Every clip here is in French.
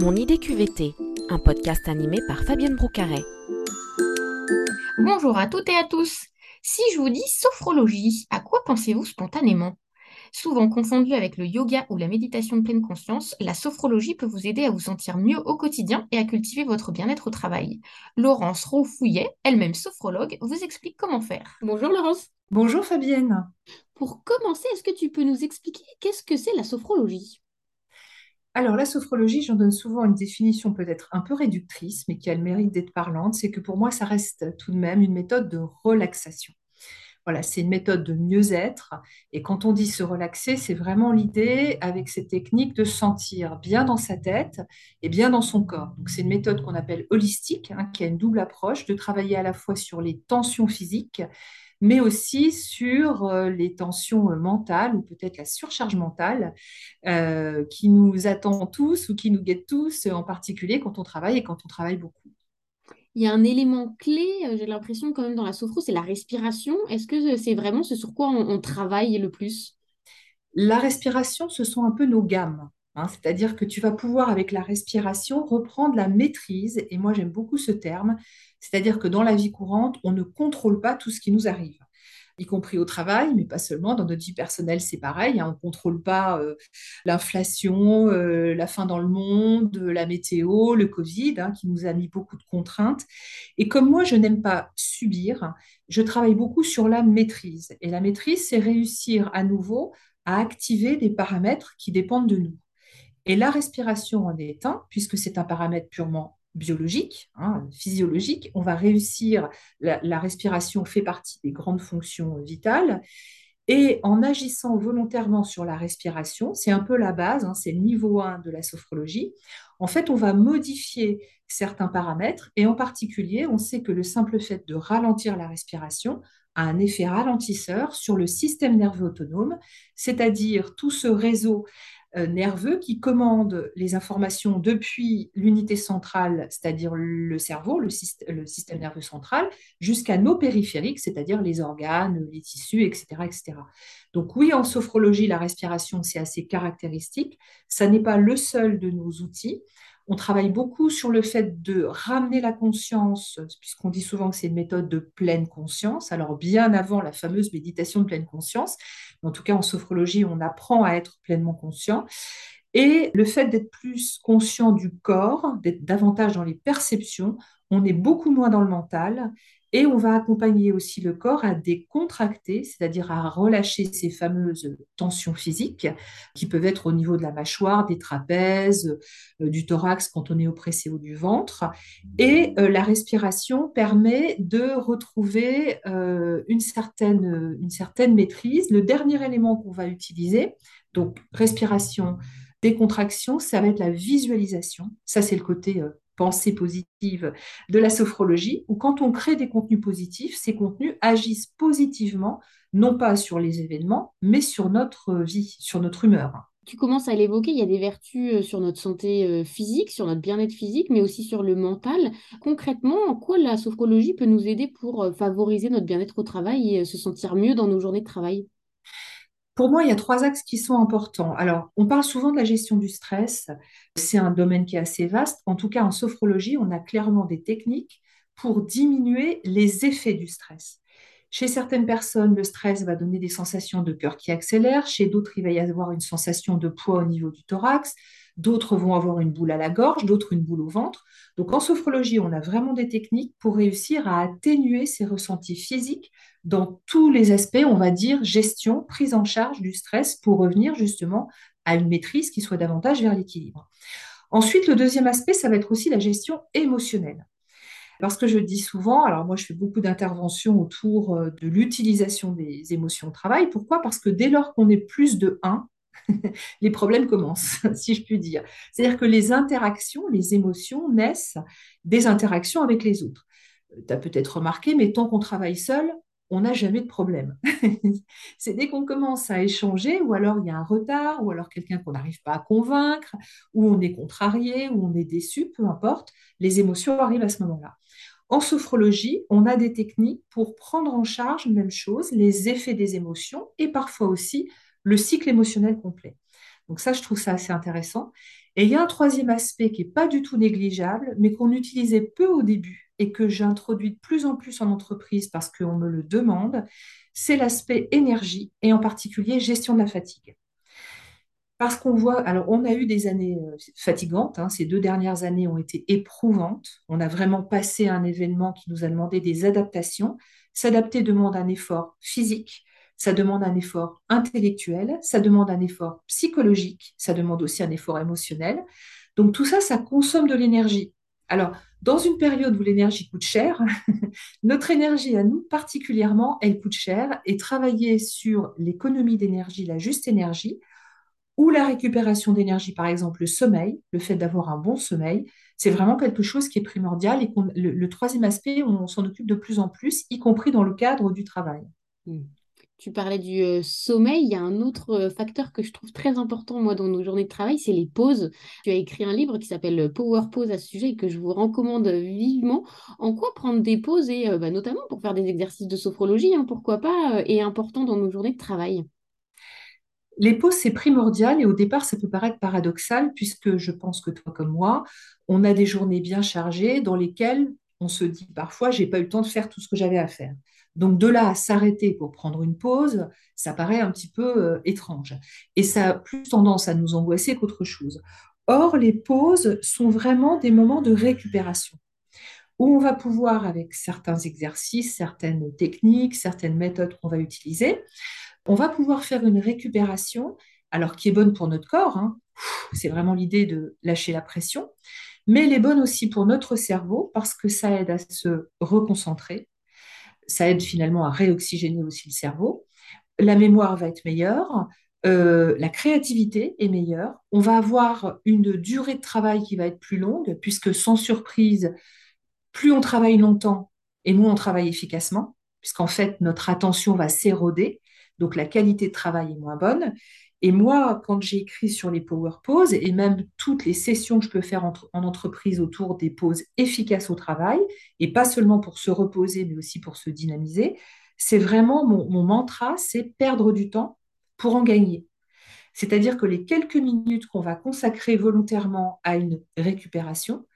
Mon idée QVT, un podcast animé par Fabienne Broucaret. Bonjour à toutes et à tous. Si je vous dis sophrologie, à quoi pensez-vous spontanément? Souvent confondue avec le yoga ou la méditation de pleine conscience, la sophrologie peut vous aider à vous sentir mieux au quotidien et à cultiver votre bien-être au travail. Laurence Roufouillet, elle-même sophrologue, vous explique comment faire. Bonjour Laurence. Bonjour Fabienne. Pour commencer, est-ce que tu peux nous expliquer qu'est-ce que c'est la sophrologie? Alors, la sophrologie, j'en donne souvent une définition peut-être un peu réductrice, mais qui a le mérite d'être parlante, c'est que pour moi, ça reste tout de même une méthode de relaxation. Voilà, c'est une méthode de mieux-être. Et quand on dit se relaxer, c'est vraiment l'idée, avec ces techniques, de sentir bien dans sa tête et bien dans son corps. Donc, c'est une méthode qu'on appelle holistique, hein, qui a une double approche, de travailler à la fois sur les tensions physiques, mais aussi sur euh, les tensions euh, mentales ou peut-être la surcharge mentale euh, qui nous attend tous ou qui nous guette tous, en particulier quand on travaille et quand on travaille beaucoup il y a un élément clé, j'ai l'impression quand même dans la sophro, c'est la respiration. Est-ce que c'est vraiment ce sur quoi on, travaille le plus? La respiration, ce sont un peu nos gammes. Hein. C'est-à-dire que tu vas pouvoir, avec la respiration, reprendre la maîtrise. Et moi, j'aime beaucoup ce terme. C'est-à-dire que dans la vie courante, on ne contrôle pas tout ce qui nous arrive y compris au travail, mais pas seulement. Dans notre vie personnelle, c'est pareil. Hein. on ne contrôle pas euh, l'inflation, euh, la faim dans le monde, la météo, le Covid, hein, qui nous a mis beaucoup de contraintes. Et comme moi, je n'aime pas subir, je travaille beaucoup sur la maîtrise. Et la maîtrise, c'est réussir à nouveau à activer des paramètres qui dépendent de nous. Et la respiration en est un, puisque c'est un paramètre purement biologique, hein, physiologique, on va réussir, la, respiration fait partie des grandes fonctions vitales, et en agissant volontairement sur la respiration, c'est un peu la base, hein, c'est le niveau 1 de la sophrologie, en fait, on va modifier certains paramètres, et en particulier, on sait que le simple fait de ralentir la respiration a un effet ralentisseur sur le système nerveux autonome, c'est-à-dire tout ce réseau nerveux qui commande les informations depuis l'unité centrale, c'est-à-dire le cerveau, le, système nerveux central, jusqu'à nos périphériques, c'est-à-dire les organes, les tissus, etc., etc. Donc oui, en sophrologie, la respiration, c'est assez caractéristique. Ça n'est pas le seul de nos outils. On travaille beaucoup sur le fait de ramener la conscience, puisqu'on dit souvent que c'est une méthode de pleine conscience, alors bien avant la fameuse méditation de pleine conscience. En tout cas, en sophrologie, on apprend à être pleinement conscient. Et le fait d'être plus conscient du corps, d'être davantage dans les perceptions, on est beaucoup moins dans le mental et on va accompagner aussi le corps à décontracter, c'est-à-dire à relâcher ces fameuses tensions physiques qui peuvent être au niveau de la mâchoire, des trapèzes, euh, du thorax quand on est oppressé ou du ventre. Et euh, la respiration permet de retrouver euh, une, certaine, une certaine maîtrise. Le dernier élément qu'on va utiliser, donc respiration, décontraction, ça va être la visualisation. Ça, c'est le côté pensée positive de la sophrologie, où quand on crée des contenus positifs, ces contenus agissent positivement, non pas sur les événements, mais sur notre vie, sur notre humeur. Tu commences à l'évoquer, il y a des vertus euh, sur notre santé euh, physique, sur notre bien-être physique, mais aussi sur le mental. Concrètement, en quoi la sophrologie peut nous aider pour euh, favoriser notre bien-être au travail et se sentir mieux dans nos journées de travail? Pour moi, il y a trois axes qui sont importants. Alors, on parle souvent de la gestion du stress. C'est un domaine qui est assez vaste. En tout cas, en sophrologie, on a clairement des techniques pour diminuer les effets du stress. Chez certaines personnes, le stress va donner des sensations de cœur qui accélèrent. Chez d'autres, il va y avoir une sensation de poids au niveau du thorax. D'autres vont avoir une boule à la gorge, d'autres une boule au ventre. Donc en sophrologie, on a vraiment des techniques pour réussir à atténuer ces ressentis physiques dans tous les aspects, on va dire, gestion, prise en charge du stress pour revenir justement à une maîtrise qui soit davantage vers l'équilibre. Ensuite, le deuxième aspect, ça va être aussi la gestion émotionnelle. Parce que je dis souvent, alors moi je fais beaucoup d'interventions autour euh, de l'utilisation des émotions au travail. Pourquoi? Parce que dès lors qu'on est plus de 1, les problèmes commencent, si je puis dire. C'est-à-dire que les interactions, les émotions naissent des interactions avec les autres. Tu as peut-être remarqué, mais tant qu'on travaille seul, on n'a jamais de problème. c'est dès qu'on commence à échanger, ou alors il y a un retard, ou alors quelqu'un qu'on n'arrive pas à convaincre, ou on est contrarié, ou on est déçu, peu importe, les émotions arrivent à ce moment-là. En sophrologie, on a des techniques pour prendre en charge, même chose, les effets des émotions et parfois aussi le cycle émotionnel complet. Donc ça, je trouve ça assez intéressant. Et il y a un troisième aspect qui n'est pas du tout négligeable, mais qu'on utilisait peu au début et que j'introduis de plus en plus en entreprise parce qu'on me le demande, c'est l'aspect énergie et en particulier gestion de la fatigue. Parce qu'on voit, alors on a eu des années euh, fatigantes, hein, ces deux dernières années ont été éprouvantes. On a vraiment passé un événement qui nous a demandé des adaptations. S'adapter demande un effort physique, ça demande un effort intellectuel, ça demande un effort psychologique, ça demande aussi un effort émotionnel. Donc tout ça, ça consomme de l'énergie. Alors, dans une période où l'énergie coûte cher, notre énergie à nous particulièrement, elle coûte cher et travailler sur l'économie d'énergie, la juste énergie, ou la récupération d'énergie, par exemple le sommeil, le fait d'avoir un bon sommeil, c'est vraiment quelque chose qui est primordial et le, troisième aspect, on s'en occupe de plus en plus, y compris dans le cadre du travail. Hmm. Tu parlais du sommeil, il y a un autre facteur que je trouve très important, moi, dans nos journées de travail, c'est les pauses. Tu as écrit un livre qui s'appelle Power Pause à ce sujet et que je vous recommande vivement. En quoi prendre des pauses, et bah, notamment pour faire des exercices de sophrologie, hein, pourquoi pas, est important dans nos journées de travail? Les pauses, c'est primordial et au départ, ça peut paraître paradoxal puisque je pense que toi comme moi, on a des journées bien chargées dans lesquelles on se dit parfois, j'ai pas eu le temps de faire tout ce que j'avais à faire. Donc de là à s'arrêter pour prendre une pause, ça paraît un petit peu euh, étrange. Et ça a plus tendance à nous angoisser qu'autre chose. Or, les pauses sont vraiment des moments de récupération où on va pouvoir, avec certains exercices, certaines techniques, certaines méthodes qu'on va utiliser, on va pouvoir faire une récupération, alors qui est bonne pour notre corps, hein. c'est vraiment l'idée de lâcher la pression, mais elle est bonne aussi pour notre cerveau parce que ça aide à se reconcentrer, ça aide finalement à réoxygéner aussi le cerveau, la mémoire va être meilleure, euh, la créativité est meilleure, on va avoir une durée de travail qui va être plus longue, puisque sans surprise, plus on travaille longtemps et moins on travaille efficacement, puisqu'en fait notre attention va s'éroder donc la qualité de travail est moins bonne. Et moi, quand j'ai écrit sur les power pauses et même toutes les sessions que je peux faire en, entreprise autour des pauses efficaces au travail, et pas seulement pour se reposer, mais aussi pour se dynamiser, c'est vraiment mon, mantra, c'est perdre du temps pour en gagner. C'est-à-dire que les quelques minutes qu'on va consacrer volontairement à une récupération,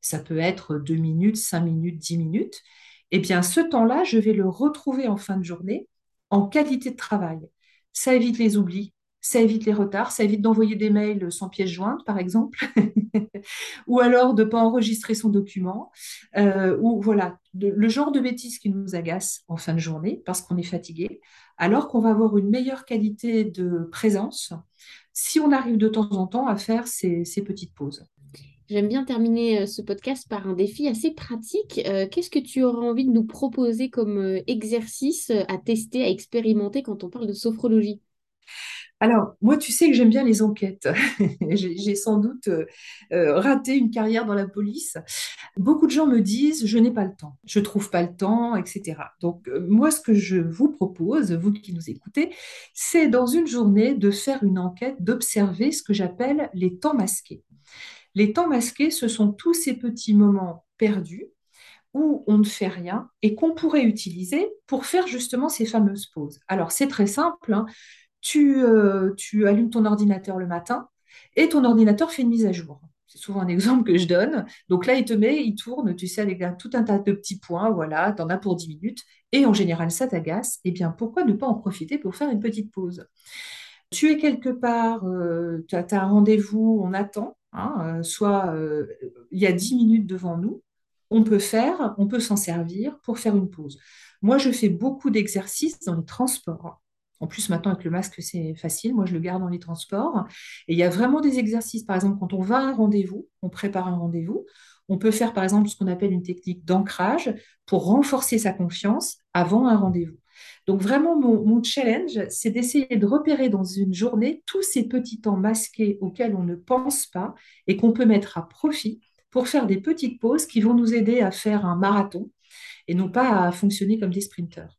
ça peut être deux minutes, cinq minutes, dix minutes, eh bien ce temps-là, je vais le retrouver en fin de journée en qualité de travail. Ça évite les oublis, ça évite les retards, ça évite d'envoyer des mails sans pièce jointe, par exemple, ou alors de ne pas enregistrer son document, euh, ou voilà, le genre de bêtises qui nous agace en fin de journée parce qu'on est fatigué, alors qu'on va avoir une meilleure qualité de présence si on arrive de temps en temps à faire ces petites pauses. J'aime bien terminer euh, ce podcast par un défi assez pratique. Euh, qu'est-ce que tu auras envie de nous proposer comme exercice à tester, à expérimenter quand on parle de sophrologie? Alors, moi, tu sais que j'aime bien les enquêtes. J'ai sans doute raté une carrière dans la police. Beaucoup de gens me disent, je n'ai pas le temps, je trouve pas le temps, etc. Donc, moi, ce que je vous propose, vous qui nous écoutez, c'est dans une journée de faire une enquête, d'observer ce que j'appelle les temps masqués. Les temps masqués, ce sont tous ces petits moments perdus où on ne fait rien et qu'on pourrait utiliser pour faire justement ces fameuses pauses. Alors c'est très simple, hein. Tu, euh, tu allumes ton ordinateur le matin et ton ordinateur fait une mise à jour. C'est souvent un exemple que je donne. Donc là, il te met, il tourne, tu sais, avec tout un tas de petits points, voilà, tu en as pour 10 minutes, et en général, ça t'agace. Eh bien, pourquoi ne pas en profiter pour faire une petite pause? Tu es quelque part, euh, tu as un rendez-vous, on attend, Hein, euh, soit il y a 10 minutes devant nous, on peut faire, on peut s'en servir pour faire une pause. Moi, je fais beaucoup d'exercices dans les transports. En plus, maintenant, avec le masque, c'est facile. Moi, je le garde dans les transports. Et il y a vraiment des exercices. Par exemple, quand on va à un rendez-vous, on prépare un rendez-vous. On peut faire, par exemple, ce qu'on appelle une technique d'ancrage pour renforcer sa confiance avant un rendez-vous. Donc vraiment, mon, challenge, c'est d'essayer de repérer dans une journée tous ces petits temps masqués auxquels on ne pense pas et qu'on peut mettre à profit pour faire des petites pauses qui vont nous aider à faire un marathon et non pas à fonctionner comme des sprinteurs.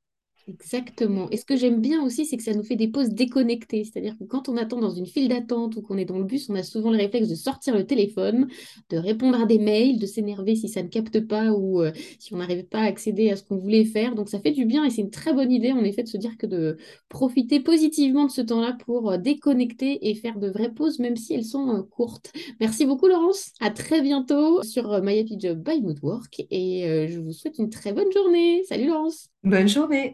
Exactement. Et ce que j'aime bien aussi, c'est que ça nous fait des pauses déconnectées. C'est-à-dire que quand on attend dans une file d'attente ou qu'on est dans le bus, on a souvent le réflexe de sortir le téléphone, de répondre à des mails, de s'énerver si ça ne capte pas ou euh, si on n'arrive pas à accéder à ce qu'on voulait faire. Donc ça fait du bien et c'est une très bonne idée en effet de se dire que de profiter positivement de ce temps-là pour euh, déconnecter et faire de vraies pauses, même si elles sont euh, courtes. Merci beaucoup Laurence. À très bientôt sur My Happy Job by Moodwork et je vous souhaite une très bonne journée. Salut Laurence. Bonne journée.